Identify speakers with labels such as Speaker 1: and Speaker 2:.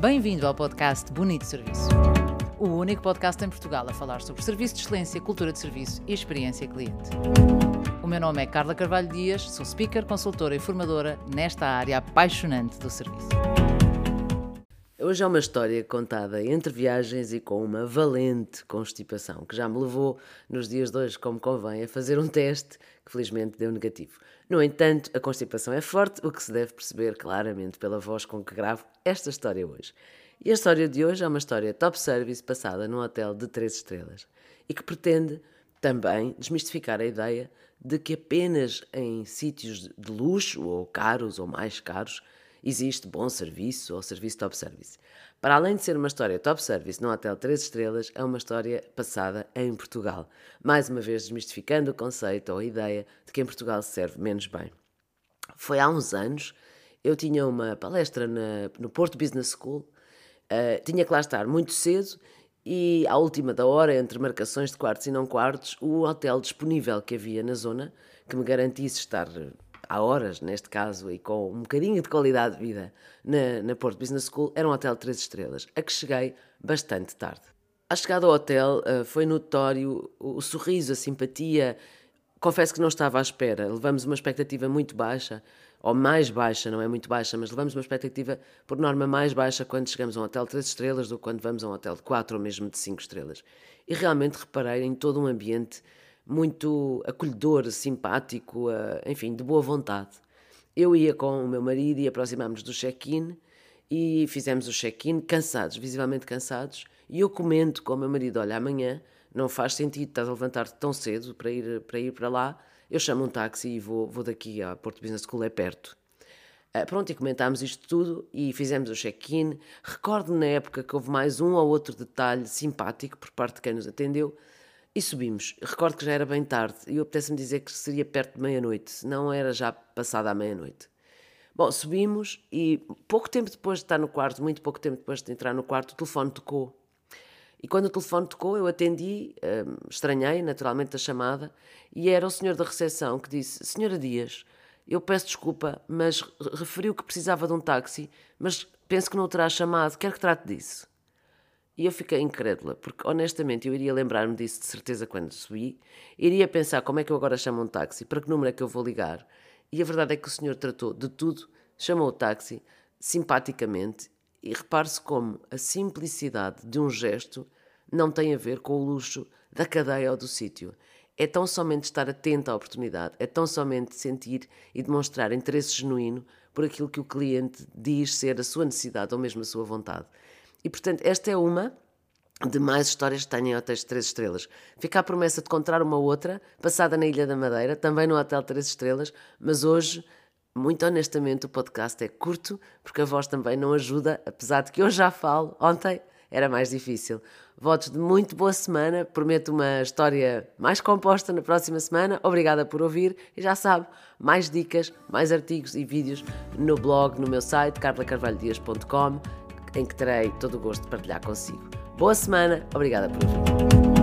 Speaker 1: Bem-vindo ao podcast Bonito Serviço. O único podcast em Portugal a falar sobre serviço de excelência, cultura de serviço e experiência cliente. O meu nome é Carla Carvalho Dias, sou speaker, consultora e formadora nesta área apaixonante do serviço.
Speaker 2: Hoje é uma história contada entre viagens e com uma valente constipação, que já me levou, nos dias de hoje, como convém, a fazer um teste que felizmente deu negativo. No entanto, a constipação é forte, o que se deve perceber claramente pela voz com que gravo esta história hoje. E a história de hoje é uma história top service passada num hotel de 3 estrelas e que pretende também desmistificar a ideia de que apenas em sítios de luxo ou caros ou mais caros existe bom serviço ou serviço top service. Para além de ser uma história top service num hotel 3 estrelas, é uma história passada em Portugal. Mais uma vez desmistificando o conceito ou a ideia de que em Portugal se serve menos bem. Foi há uns anos, eu tinha uma palestra na, no Porto Business School, uh, tinha que lá estar muito cedo e à última da hora, entre marcações de quartos e não quartos, o hotel disponível que havia na zona, que me garantisse estar há horas, neste caso, e com um bocadinho de qualidade de vida na, na Porto Business School, era um hotel de 3 estrelas, a que cheguei bastante tarde. À chegada ao hotel uh, foi notório o sorriso, a simpatia. Confesso que não estava à espera. Levamos uma expectativa muito baixa, ou mais baixa, não é muito baixa, mas levamos uma expectativa, por norma, mais baixa quando chegamos a um hotel de 3 estrelas do que quando vamos a um hotel de 4 ou mesmo de 5 estrelas. E realmente reparei em todo um ambiente muito acolhedor, simpático, enfim, de boa vontade. Eu ia com o meu marido e aproximámos do check-in e fizemos o check-in cansados, visivelmente cansados, e eu comento com o meu marido, olha, amanhã não faz sentido, estás a levantar-te tão cedo para ir, para ir para lá, eu chamo um táxi e vou, vou daqui à Porto Business School, é perto. Uh, pronto, e comentámos isto tudo e fizemos o check-in. Recordo na época que houve mais um ou outro detalhe simpático por parte de quem nos atendeu, e subimos. Recordo que já era bem tarde e apetece-me dizer que seria perto de meia-noite, não era já passada a meia-noite. Bom, subimos e pouco tempo depois de estar no quarto, muito pouco tempo depois de entrar no quarto, o telefone tocou. E quando o telefone tocou, eu atendi, hum, estranhei naturalmente a chamada, e era o senhor da recepção que disse: Senhora Dias, eu peço desculpa, mas referiu que precisava de um táxi, mas penso que não o terá chamado, quer que trate disso. E eu fiquei incrédula, porque honestamente eu iria lembrar-me disso de certeza quando subi, iria pensar como é que eu agora chamo um táxi, para que número é que eu vou ligar. E a verdade é que o senhor tratou de tudo, chamou o táxi simpaticamente e repare-se como a simplicidade de um gesto não tem a ver com o luxo da cadeia ou do sítio. É tão somente estar atento à oportunidade, é tão somente sentir e demonstrar interesse genuíno por aquilo que o cliente diz ser a sua necessidade ou mesmo a sua vontade. E portanto, esta é uma de mais histórias que tenho em hotéis de 3 estrelas. Fica a promessa de encontrar uma outra, passada na Ilha da Madeira, também no Hotel 3 Estrelas, mas hoje, muito honestamente, o podcast é curto, porque a voz também não ajuda, apesar de que eu já falo, ontem era mais difícil. Votos de muito boa semana, prometo uma história mais composta na próxima semana. Obrigada por ouvir e já sabe, mais dicas, mais artigos e vídeos no blog, no meu site, carlacarvalhodias.com em que terei todo o gosto de partilhar consigo. Boa semana, obrigada por ouvir.